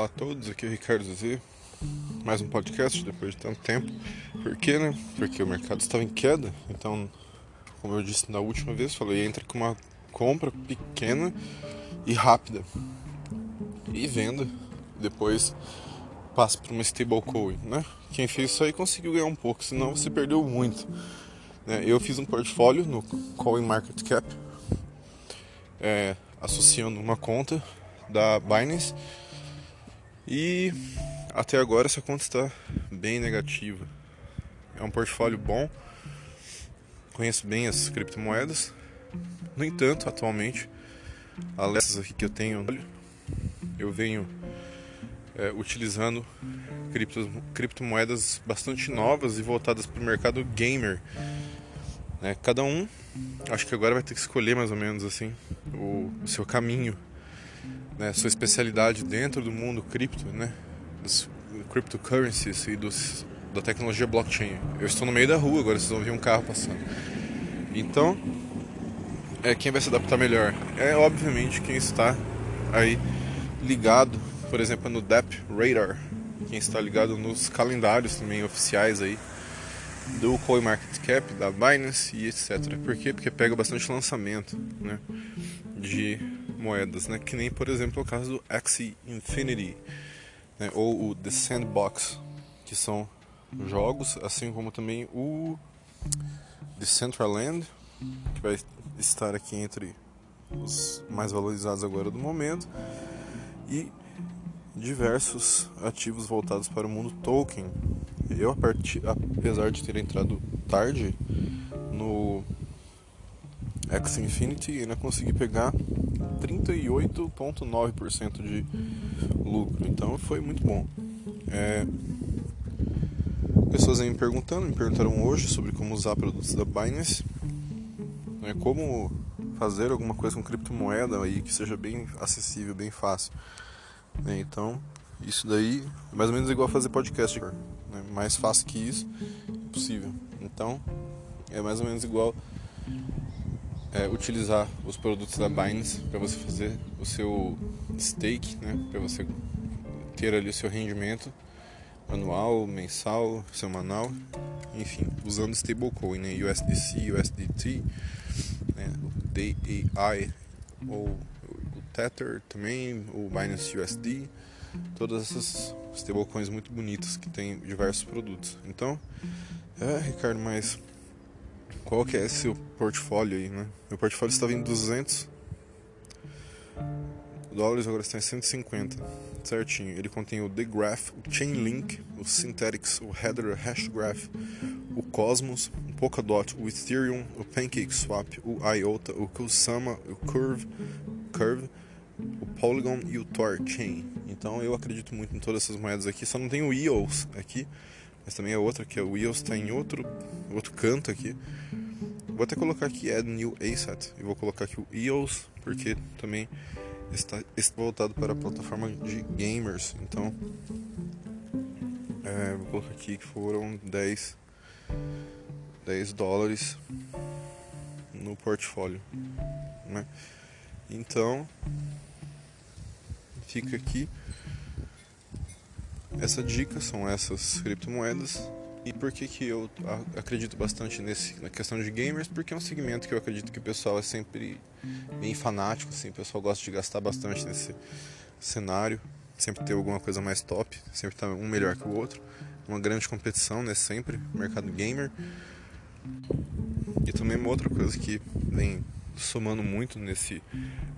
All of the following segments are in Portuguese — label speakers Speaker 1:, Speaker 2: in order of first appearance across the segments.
Speaker 1: Olá a todos, aqui é o Ricardo Z. Mais um podcast depois de tanto tempo. Por quê, né? Porque o mercado estava em queda. Então, como eu disse na última vez, falei, entra com uma compra pequena e rápida. E venda. Depois passa para uma stablecoin, né? Quem fez isso aí conseguiu ganhar um pouco, senão você perdeu muito. Né? Eu fiz um portfólio no CoinMarketCap, é, associando uma conta da Binance e até agora essa conta está bem negativa. É um portfólio bom, conheço bem as criptomoedas. No entanto, atualmente, além aqui que eu tenho, eu venho é, utilizando criptos, criptomoedas bastante novas e voltadas para o mercado gamer. Né? Cada um, acho que agora vai ter que escolher mais ou menos assim o, o seu caminho, né? sua especialidade dentro do mundo cripto, né? dos cryptocurrencies e dos, da tecnologia blockchain. Eu estou no meio da rua agora, vocês vão ver um carro passando. Então, é quem vai se adaptar melhor? É obviamente quem está aí ligado, por exemplo, no DEP Radar, quem está ligado nos calendários também oficiais aí do CoinMarketCap, da Binance e etc. Por quê? Porque pega bastante lançamento né, de moedas, né? que nem por exemplo o caso do Axie Infinity né, ou o The Sandbox, que são jogos, assim como também o Decentraland, que vai estar aqui entre os mais valorizados agora do momento, e diversos ativos voltados para o mundo token. Eu, apesar de ter entrado tarde no X Infinity, ainda consegui pegar 38,9% de lucro. Então foi muito bom. É... Pessoas aí me perguntando, me perguntaram hoje sobre como usar produtos da Binance. Né, como fazer alguma coisa com criptomoeda aí que seja bem acessível, bem fácil. Né? Então, isso daí é mais ou menos igual fazer podcast. Né? Mais fácil que isso, impossível. Então, é mais ou menos igual é, utilizar os produtos da Binance para você fazer o seu stake, né? para você ter ali o seu rendimento anual, mensal, semanal, enfim, usando stablecoin, né? USDC, USDT, né? DAI ou o Tether também, o Binance USD, todas essas stablecoins muito bonitas que tem diversos produtos. Então, é, Ricardo, mas qual que é seu portfólio aí, né? Meu portfólio estava em 200 dólares, agora está em 150, certinho. Ele contém o The Graph, o Chainlink, o Synthetics, o Header Hashgraph, o Cosmos, o Polkadot, o Ethereum, o PancakeSwap, o IOTA, o Kusama, o Curve, Curve, o Polygon e o Torchain. Então eu acredito muito em todas essas moedas aqui, só não tem o EOS aqui, mas também é outra que é o EOS está em outro outro canto aqui. Vou até colocar aqui Add New Asset e vou colocar aqui o EOS porque também está, voltado para a plataforma de gamers. Então, é, vou colocar aqui que foram 10, 10 dólares no portfólio. Né? Então, fica aqui. Essa dica são essas criptomoedas e por que, que eu acredito bastante nesse, na questão de gamers? Porque é um segmento que eu acredito que o pessoal é sempre bem fanático, assim, o pessoal gosta de gastar bastante nesse cenário, sempre ter alguma coisa mais top, sempre tá um melhor que o outro. Uma grande competição, né? Sempre, mercado gamer. E também uma outra coisa que vem somando muito nesse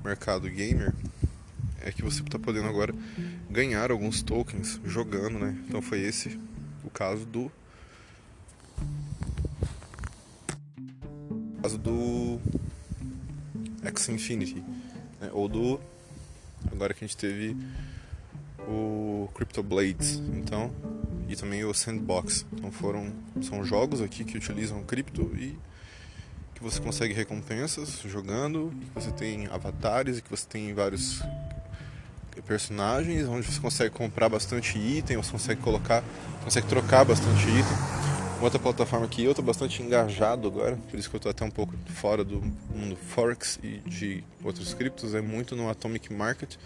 Speaker 1: mercado gamer é que você está podendo agora ganhar alguns tokens jogando, né? Então foi esse o caso do caso do X Infinity, né? ou do agora que a gente teve o Crypto Blades, então e também o Sandbox. Então foram são jogos aqui que utilizam cripto e que você consegue recompensas jogando, que você tem avatares e que você tem vários personagens onde você consegue comprar bastante item, você consegue colocar, consegue trocar bastante item outra plataforma que eu estou bastante engajado agora, por isso que eu estou até um pouco fora do mundo Forex e de outros criptos, é muito no Atomic Market.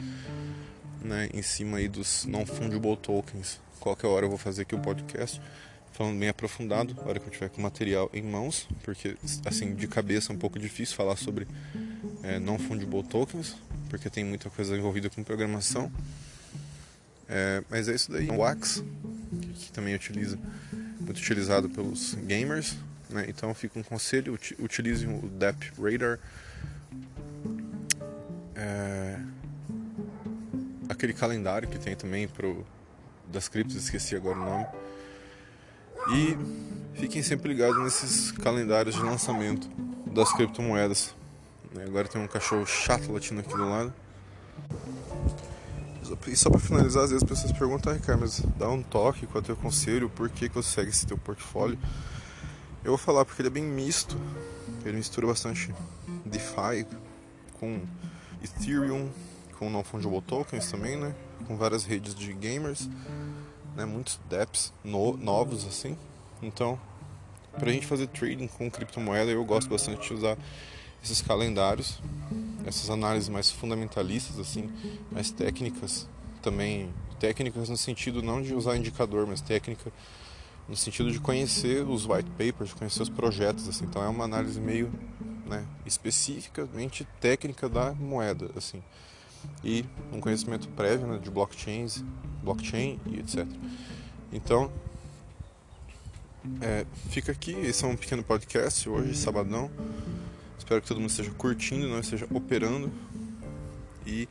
Speaker 1: né, em cima aí dos non-fungible tokens. Qualquer hora eu vou fazer aqui o podcast falando bem aprofundado, na hora que eu tiver com o material em mãos, porque assim de cabeça é um pouco difícil falar sobre é, non-fungible tokens, porque tem muita coisa envolvida com programação. É, mas é isso daí. O Wax, que também utiliza, muito utilizado pelos gamers. Né? Então fica um conselho, utilizem o Dep Radar. É, aquele calendário que tem também pro, das criptos, esqueci agora o nome e fiquem sempre ligados nesses calendários de lançamento das criptomoedas. Agora tem um cachorro chato latindo aqui do lado. E só para finalizar, às vezes as pessoas perguntam, ah, Ricardo, mas dá um toque, qual é o teu conselho, por que, que você segue esse teu portfólio? Eu vou falar porque ele é bem misto, ele mistura bastante DeFi com Ethereum, com non-fungible tokens também, né? Com várias redes de gamers né, muitos dApps no, novos assim. Então, para a gente fazer trading com criptomoeda, eu gosto bastante de usar esses calendários, essas análises mais fundamentalistas assim, mais técnicas também, técnicas no sentido não de usar indicador, mas técnica no sentido de conhecer os white papers, conhecer os projetos assim. Então é uma análise meio, né, especificamente técnica da moeda assim e um conhecimento prévio né, de blockchains, blockchain e etc. Então, é, fica aqui, esse é um pequeno podcast hoje, sabadão. Espero que todo mundo esteja curtindo, não esteja operando. E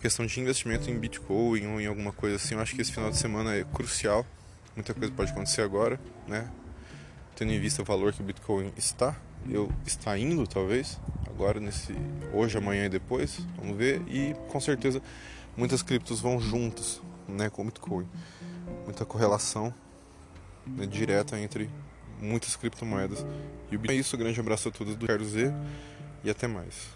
Speaker 1: questão de investimento em Bitcoin ou em alguma coisa assim, eu acho que esse final de semana é crucial. Muita coisa pode acontecer agora, né? Tendo em vista o valor que o Bitcoin está, eu está indo talvez agora nesse hoje, amanhã e depois, vamos ver e com certeza muitas criptos vão juntas, né, com o Bitcoin. Muita correlação né, direta entre muitas criptomoedas e. É isso, grande abraço a todos do Quero Z e até mais.